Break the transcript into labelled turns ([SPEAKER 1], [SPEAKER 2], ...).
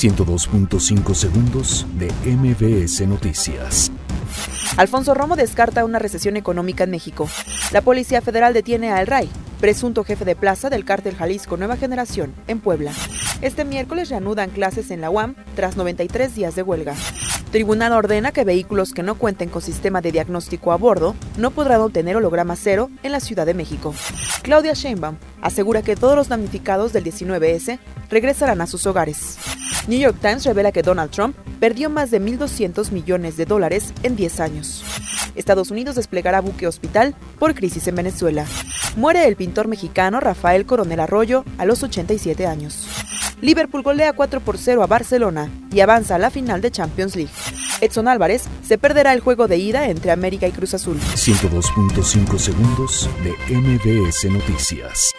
[SPEAKER 1] 102.5 segundos de MBS Noticias.
[SPEAKER 2] Alfonso Romo descarta una recesión económica en México. La Policía Federal detiene a El Ray, presunto jefe de plaza del cártel Jalisco Nueva Generación, en Puebla. Este miércoles reanudan clases en la UAM tras 93 días de huelga. Tribunal ordena que vehículos que no cuenten con sistema de diagnóstico a bordo no podrán obtener holograma cero en la Ciudad de México. Claudia Sheinbaum asegura que todos los damnificados del 19S regresarán a sus hogares. New York Times revela que Donald Trump perdió más de 1.200 millones de dólares en 10 años. Estados Unidos desplegará buque hospital por crisis en Venezuela. Muere el pintor mexicano Rafael Coronel Arroyo a los 87 años. Liverpool golea 4 por 0 a Barcelona y avanza a la final de Champions League. Edson Álvarez se perderá el juego de ida entre América y Cruz Azul.
[SPEAKER 1] 102.5 segundos de MBS Noticias.